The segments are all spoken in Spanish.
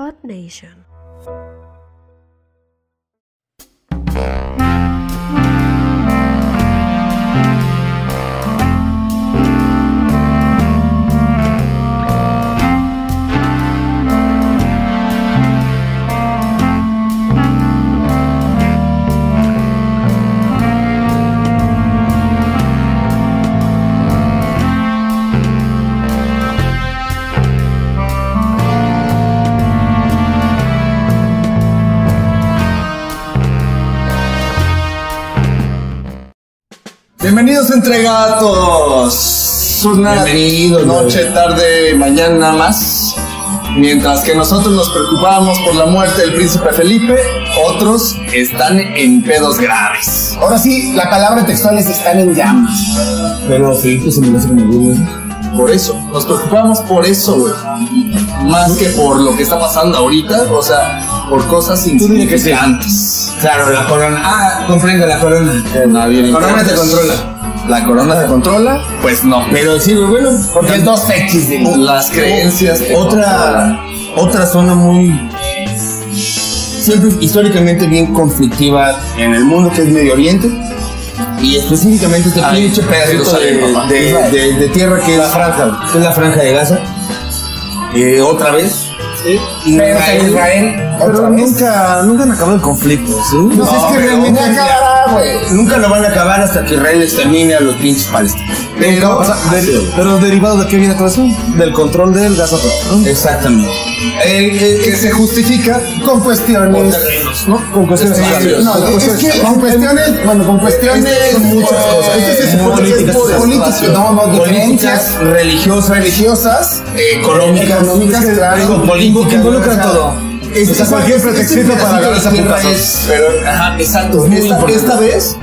Earth Nation. Bienvenidos a Entregatos. Una noche, tarde, mañana más. Mientras que nosotros nos preocupábamos por la muerte del príncipe Felipe, otros están en pedos graves. Ahora sí, la palabra textual es están en llamas. Pero Felipe se me hace como. Por eso, nos preocupamos por eso, güey. Más que por lo que está pasando ahorita, o sea, por cosas sí. insignificantes. Claro, la corona. Ah, comprendo la corona. Nadie le La corona te controla. ¿La corona te controla? Pues no. Pero sí, bueno. Porque es dos X de Las creencias. Otra, otra zona muy. Siempre históricamente bien conflictiva en el mundo que es Medio Oriente. Y específicamente este Ahí, pinche pedacito de, papá. de, de- de tierra que es, franja, es la franja de Gaza. Eh, otra vez. Pero en Israel, Pero nunca, nunca han acabado el conflicto, ¿sí? Pues es que realmente acabará, güey. Nunca lo van a acabar hasta que Israel extermine a los pinches palestinos. Pero, O sea, de- pero derivado de qué viene todo eso? Del control del Gaza. ¿no? Exactamente. el, el que se justifica Con cuestiones. ¿no? Con cuestiones sociales. No, es que con cuestiones, bueno, con cuestiones. Son muchas cosas. Es que se supone que es no, no, de creencias religiosas, religiosas, económicas, económicas, claro. políticas, sea, todo. Es- O sea, esa- cualquier pretextito para agarrarse a putazos. es- Pero, ajá, exacto. Esta, esta vez,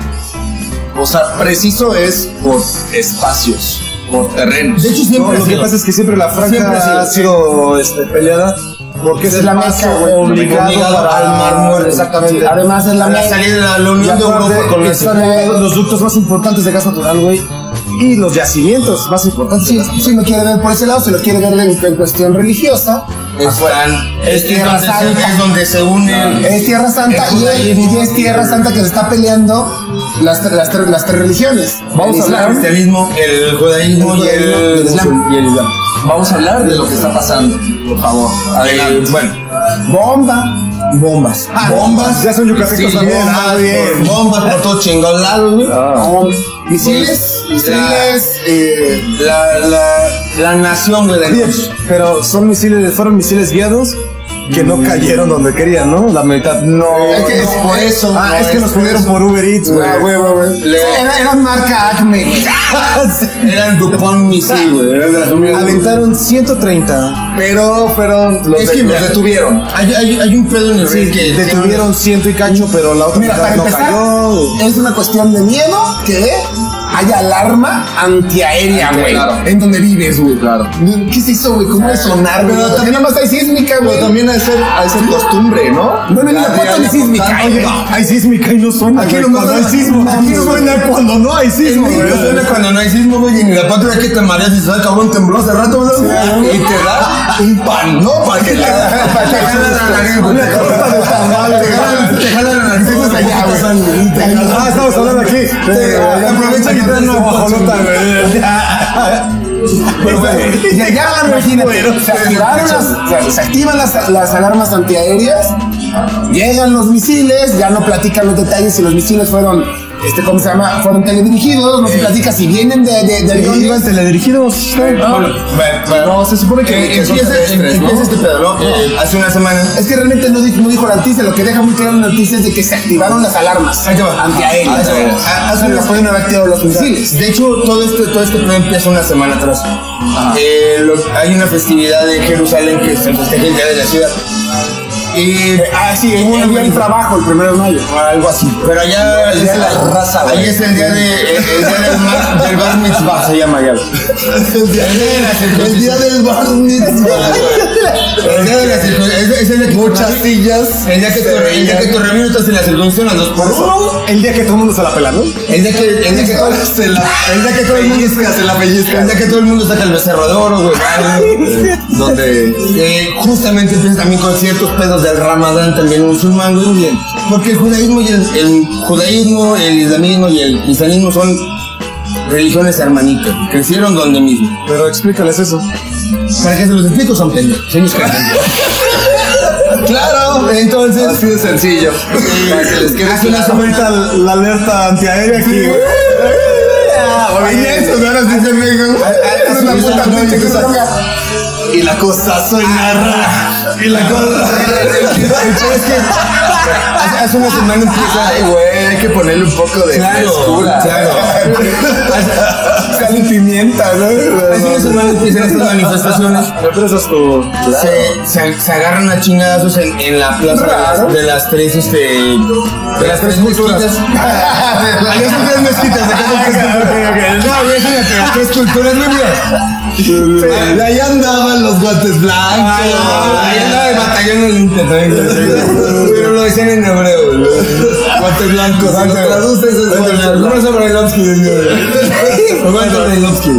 o sea, preciso es por espacios, por terrenos. De hecho, siempre No, lo que pasa es que siempre la franja Siempre ha sido. ha sido este, peleada porque es, la Obligado para al Mar Muerto. Exactamente. Además es la la salida de la, Unión de Europa con los ductos más importantes de gas natural, güey. Y los yacimientos más importantes. Si, lo quiere ver por ese lado, si lo quiere ver en, en cuestión religiosa, Están, es, es Tierra Santa. es donde se unen. es Tierra Santa El y, es- y es Tierra Santa que se está peleando las, las, tre- las tres religiones. Vamos El a hablar del Islam, cristianismo, el judaísmo El y el, el islam. y el islam. Vamos a hablar de lo que está pasando, por favor. Adelante. Eh, bueno, Bomba. Bombas. bombas. Ya son yucatecos Sí, también. bombas, Ah, bien. bombas por todos chingados lados, güey. bom- Misiles. Misiles. eh, La, la, la nación, güey, de Dios. pero son misiles, fueron misiles guiados que no cayeron donde querían, ¿no? La mitad no. Es que es por eso, Ah, no, es que es nos por pidieron por Uber Eats, güey. ah, güey, güey, güey. Le- Era, era marca Acme. Eran Dupont Misil, güey. Eran. Aventaron 130, Pero, pero los, Es que de- los mira, detuvieron. Hay, hay, hay un pedo en el sí, que detuvieron ciento y cacho, pero la otra Mira, mitad para no empezar, cayó. es una cuestión de miedo que haya alarma antiaérea, güey. Claro. En donde vives, güey. Claro. ¿Qué es eso, güey? ¿Cómo es sonar, güey? Pero también- nada más hay sísmica, güey. También ha de ser, ha de ser costumbre, ¿no? Bueno, La la foto de ni sísmica. Hay sísmica y no suena. Aquí cuando hay sismo. no Aquí suena cuando no hay sismo, güey. No suena cuando no hay sismo, güey, y ni la patria que te mareas y se da cabrón tembló hace rato, güey. Y te da un pan, ¿no? Para que te Te jalan la nariz. Una torta de tamal, Te jalan- Te jalan la nariz. Eso es allá, güey. Ah, estamos hablando aquí. Traen una guajolota, güey. Ya, ya, imagínate, se activaron las, se activan las, las alarmas antiaéreas, llegan los misiles, ya no platican los detalles si los misiles fueron, este, ¿cómo se llama? Fueron teledirigidos, no se platica si vienen de, de, de. Iban teledirigidos. Bueno, bueno, No, se supone que, Eh, que son empieza, terrestres, ¿no? empieza este pedo, ¿no? Eh, hace una semana. Es que realmente no dijo, no dijo la noticia, lo que deja muy claro la noticia es de que se activaron las alarmas Ahí te va. antiaéreas. Ahí te va. Hace una pueden haber activado los misiles. De hecho, todo este, todo este pedo empieza una semana atrás. Eh, lo- hay una festividad en Jerusalén que se festeja el Día de la Ciudad. Y Ah, sí, el el día del trabajo, el primero de mayo. algo así. Pero allá de la raza, güey. Ahí es el día, de, el, el día del, mar- del bar mitzvah, se llama allá. El día, el día del bar mitzvah. es- el Muchas sillas. El día que el día que remino estás en la circuncisión a dos por uno. El día que todo el mundo se la pela, ¿no? El día que, el día que todo, Se la el día que todo el mundo se la pellizca. el día que todo el mundo saca el becerro de oro, güey. Donde Eh, justamente empieza también con ciertos pedos del Ramadán también musulmán, güey. Bien. Porque el judaísmo y el, el judaísmo, el islamismo y el cristianismo son religiones hermanitas. Crecieron donde mismo. Pero explícales eso. Para que se los explico son pendejos. Creen. claro, entonces. así de sencillo. Para que les quede la alerta antiaérea aquí, güey. Eso, Es una puta noche que salga. Y la cosa suena rara. Y la cosa. es que hace, una semana empieza. Ay, güey, hay que ponerle un poco de Claro, frescura. claro. Sal y pimienta, ¿no? Hace una semana empiezan estas manifestaciones. Pero eso es. Se, agarran a chingadazos en, en la plaza de las, de las tres, este. De las tres mezquitas. Allá son tres mezquitas, son tres culturas. No, güey, fíjate, las tres culturas, güey. Y ahí andaban los guantes blancos. Ahí andaba el batallón del Inter también. Pero lo decían en hebreo. Guantes blancos. Si traduces, es. ¿Cómo se Brailovsky, Brailovsky.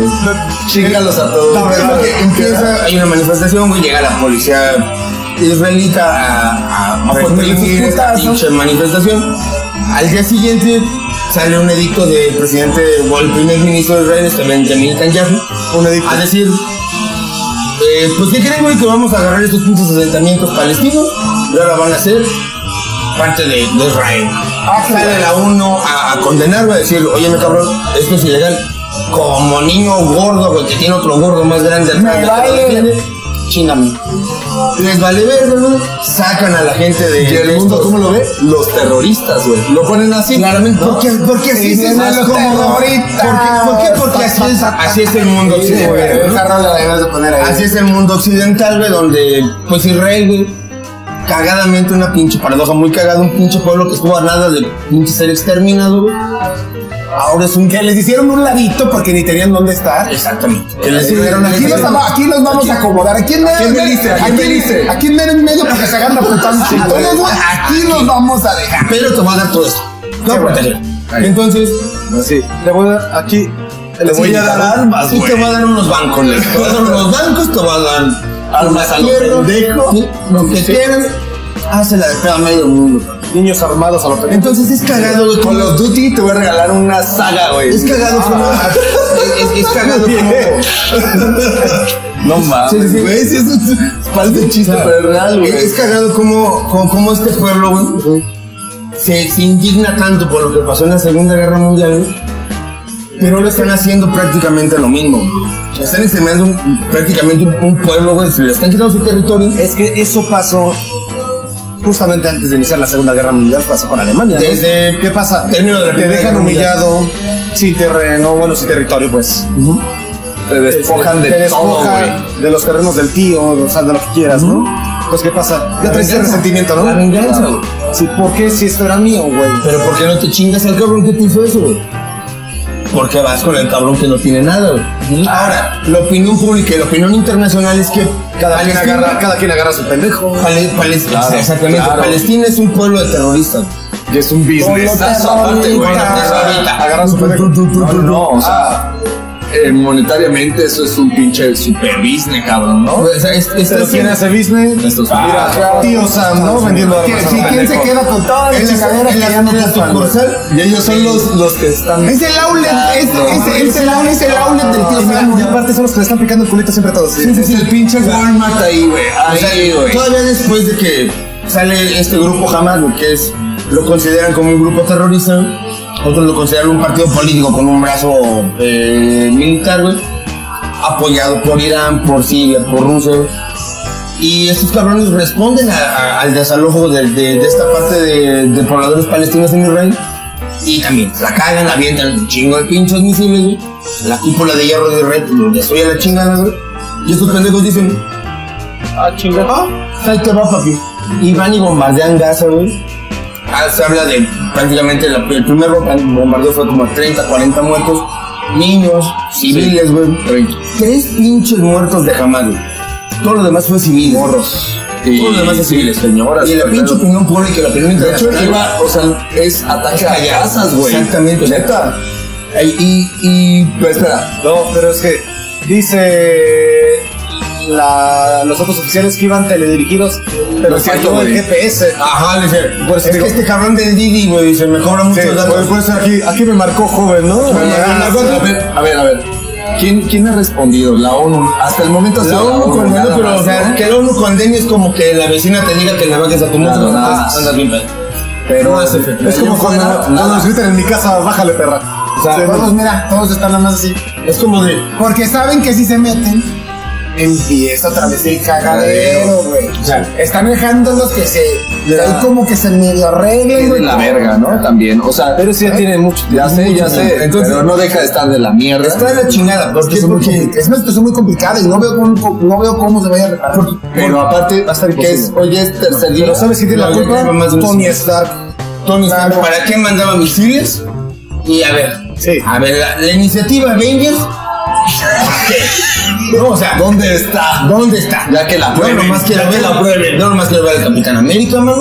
Chingalos a todos. Es empieza, hay una manifestación, güey, llega la policía israelita a, a, a reprimir esta pinche manifestación. Al día siguiente sale un edicto del presidente o el primer ministro de Israel, este Benjamin Netanyahu, Un edicto. a decir, eh, pues ¿qué creen, güey? Que vamos a agarrar estos pinches asentamientos palestinos y ahora van a ser parte de, de Israel. Sale la UNO a, a condenar, güey, a decir, oye, me cabrón, esto es ilegal. Como niño gordo, güey, que tiene otro gordo más grande atrás. Me de vale. Chingame. Les vale verga, güey. Sacan a la gente de. ¿Y el mundo estos- cómo lo ve? Los terroristas, güey. Lo ponen así. Claramente, porque, porque así Sí, es más cómodo. ¿Por qué? terroristas. ¿Por qué? Porque así es, así es el mundo occidental. Así es el mundo occidental, güey, donde, pues Israel, güey, cagadamente una pinche paradoja muy cagada, un pinche pueblo que estuvo a nada de pinche ser exterminado, güey. Ahora es un Que les hicieron un ladito porque ni tenían dónde estar. Exactamente. Que Les dijeron, aquí nos, vamos, aquí nos vamos a acomodar. Aquí en medio. quién me dice? ¿A quién me Aquí- dice? Aquí en en medio porque se agarran a putazos. Aquí nos vamos a dejar. Pero te va a dar todo esto. Te proteger. Entonces, Así. Le voy a dar aquí. Le voy a dar armas, y te va a dar unos bancos, te va a dar unos bancos, te va a dar Armas lo pendejo. que quieras, hazla de pedo a medio mundo. Niños armados a lo pendejo. Entonces es cagado, güey, Con los Duty te voy a regalar una saga, güey. Es cagado como. Es, es- es cagado como. No mames, Sí, sí, sí. güey. Si eso es- parece chiste, pero es real, güey. Es, cagado como, como, como este pueblo, güey, se, se indigna tanto por lo que pasó en la Segunda Guerra Mundial, güey, pero ahora están haciendo prácticamente lo mismo. Están exterminando prácticamente un, un pueblo, güey, se le están quitando su territorio. Es que eso pasó justamente antes de iniciar la Segunda Guerra Mundial, pasó con Alemania. ¿no? Desde- ¿Qué pasa? De la Te dejan humillado, sin terreno, bueno, sin territorio, pues. Te despojan te de despoja todo, güey. de los terrenos del tío, o sea, de lo que quieras, ¿no? Pues, ¿qué pasa? Ya traes venganza. resentimiento, La ¿no? venganza, güey. Sí, ¿por qué si esto era mío, güey? Pero ¿por qué no te chingas al cabrón que te hizo eso, güey? Porque vas con el cabrón que no tiene nada, güey. Ahora, la opinión pública y la opinión internacional es que Cada quien, agarra, cada quien agarra su pendejo. Pale- Palestina, Claro, exactamente. claro. Palestina es un pueblo de terroristas. Y es un business. Aparte, güey. Agarra su pendejo. No, no, o sea, eh, monetariamente eso es un pinche super business, cabrón, ¿no? O sea, es- es- ¿quién hace business? Estos- Mira, claro. tío Sam, ¿no? Vendiendo ¿Quién, sí, lo ¿quién se queda con todas las en la- en que la- ya no la sucursal, Y ellos son los, los que están. Es el outlet, es, es, es el outlet, es el outlet del tío Sam, Y aparte son los que le están picando el culito siempre a todos. Es el pinche Walmart ahí, güey. Ahí, güey. todavía después de que sale este grupo Hamas, güey, que es, lo consideran como un grupo terrorista, otros lo consideran un partido político con un brazo eh, militar, güey, apoyado por Irán, por Siria, por Rusia. Y estos cabrones responden a- al desalojo de, esta parte de, pobladores palestinos en Israel. Y también la cagan, la avientan un chingo de pinchos misiles, güey. La cúpula de hierro de Red lo destruye la chingada, güey. Y estos pendejos dicen, ah, chingada, ahí te va, papi. Y van y bombardean Gaza, güey. Ah, se habla de prácticamente la- el primer bomba- bombardeo fue como 30, 40 muertos. Niños, civiles, güey. Tres pinches muertos de jamás, güey. todo lo demás fue civil. Morros. Todo lo demás es civil. señoras. Y la pinche opinión pública la opinión De hecho, internacional. iba, o sea, es ataque a casas, güey. Exactamente. Neta. Y, y, y Pero espera, No, pero es que dice la, los otros oficiales que iban teledirigidos, pero No cierto, falló el. GPS. Ajá, le dice, Por eso es digo- que este cabrón del Didi, güey, se me cobra Sí, muchos datos. eso aquí, aquí me marcó joven, ¿no? a ver, a ver, a ver. ¿Quién, ¿Quién ha respondido? La ONU. Hasta el momento La ONU condena, nada pero más, o sea, ¿no? que la ONU condene es como que la vecina te diga que le bajes a tu Claro, más. andas bien. Pero no. Es como cuando, cuando nos gritan en mi casa, bájale perra. O sea, Todos, mira, todos están nada más así. es como de, Porque saben que si se meten, empieza otra vez el cagadero, güey. o sea, Están dejándolos que se. Ahí como que se medio arreglen, de güey. la verga, ¿no? También. O sea, Pero sí ya tiene mucho. ya sé, ya sé. Entonces- pero no deja de estar de la mierda. está de la chingada, porque Es, porque es una situación muy complicada y no veo cómo, no veo cómo se vaya a reparar. Pero aparte, Va a estar que es, hoy es tercer día. Pero ¿sabes quién tiene la No, culpa? Tony Stark. Tony Stark. ¿para qué mandaba misiles? Y a ver, Sí. a ver, la, iniciativa Avengers. No, o sea, ¿Dónde está? ¿dónde está? Ya que la Yo prueben. nomás quiero Ya ver que la prueba, yo nomás quiero ver al Capitán América, mano.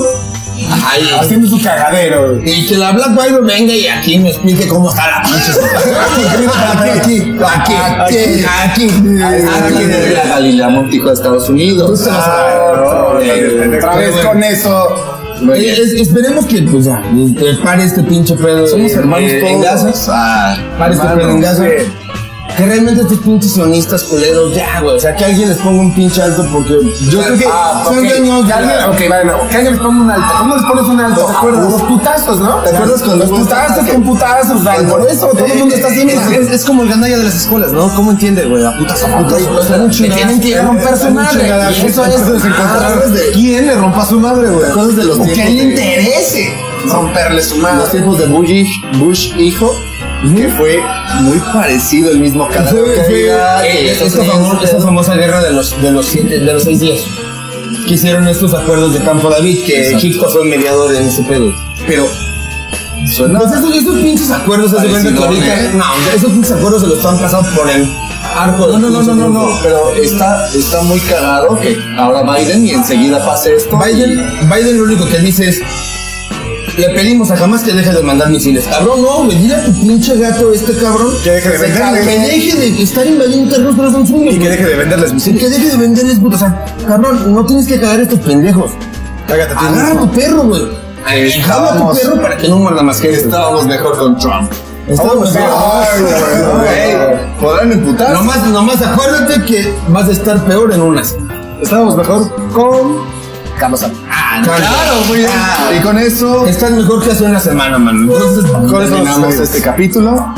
Ahí. Haciendo su cagadero, güey. Y que la Black Widow venga y aquí me explique cómo está la pinche Aquí, aquí, aquí, aquí, Aquí de la Galilea Montijo de Estados Unidos. Ah, Otra vez con eso. Es- esperemos que pues ya pare este pinche pedo Somos hermanos todos. Ah, pare este pedo en Gaza que realmente estos pinches sionistas culeros ya güey o sea que alguien les ponga un pinche alto porque yo creo que Ah, son ok. dueños Que de alguien, ok, bueno, que alguien les ponga un alto. ¿Cómo les pones un alto? ¿Te acuerdas? Los putazos, ¿no? ¿Te acuerdas cuando los putazos con putazos? güey, Por eso todo el mundo está así, mira. Es, es como el gandalla de las escuelas, ¿no? ¿Cómo entiende, güey? A putas, a putas. tienen que romper su madre. Eso es. Ah, de quién le rompa su madre, güey. cosas de los que le interese romperle su los madre. tiempos de Bush, Bush hijo, que fue muy parecido el mismo canal. fue, fue, eh, esta, esta famosa guerra de los de los siete, de los seis días que hicieron estos acuerdos de Campo David que Exacto. Egipto fue mediador en ese pedo pero Suena- Pues esos, esos pinches acuerdos, haz de cuenta que. No, esos pinches acuerdos se los están pasando por el arco No, no, no, no, no, no, pero está, está muy cagado que ahora Biden y enseguida pase esto. Biden, Biden lo único que dice es. Le pedimos a jamás que deje de mandar misiles. Cabrón, no, güey, dile a tu pinche gato este cabrón Que deje de cague, que deje de estar invadiendo terrenos pero son suyos. Y que deje de venderles misiles. que deje de venderles, puto. O sea, cabrón, no tienes que cagar a estos pendejos. Cágate, Agarra a tu perro, güey. Jala a tu perro para que no muerda más que. Estábamos mejor con Trump. Estamos güey, Güey, Podrán imputar. Nomás, nomás acuérdate que vas a estar peor en unas. Estábamos mejor con Carlos Sainz. Claro, muy bien. Ah. Y con eso Estás mejor que hace una semana, mano. Entonces, con eso terminamos este capítulo.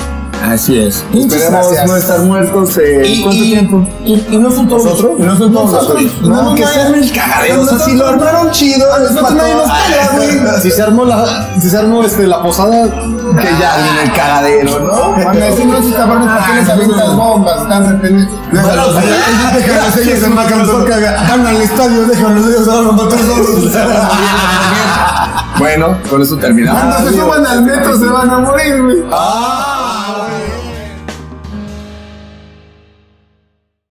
Así es. Esperemos no estar muertos en Y, cuánto y- tiempo. Y, y no son todos. ¿Nosotros? Y no son todos Nosotros. nosotros. No, que se arme el cagadero. O sea, si lo armaron chido, pega, güey. Si se armó la, si se armó este, la posada, que ya. en el cagadero, ¿no? Cuando decimos esos cabrones, ¿para qué les avientas bombas? Están reprendidos. Déjalos, déjalos, ellos se marcan por cagar. Van al estadio, déjalos, ellos se van a matar solos. Bueno, con eso terminamos. Cuando se suban al metro se van a morir, güey. Ah.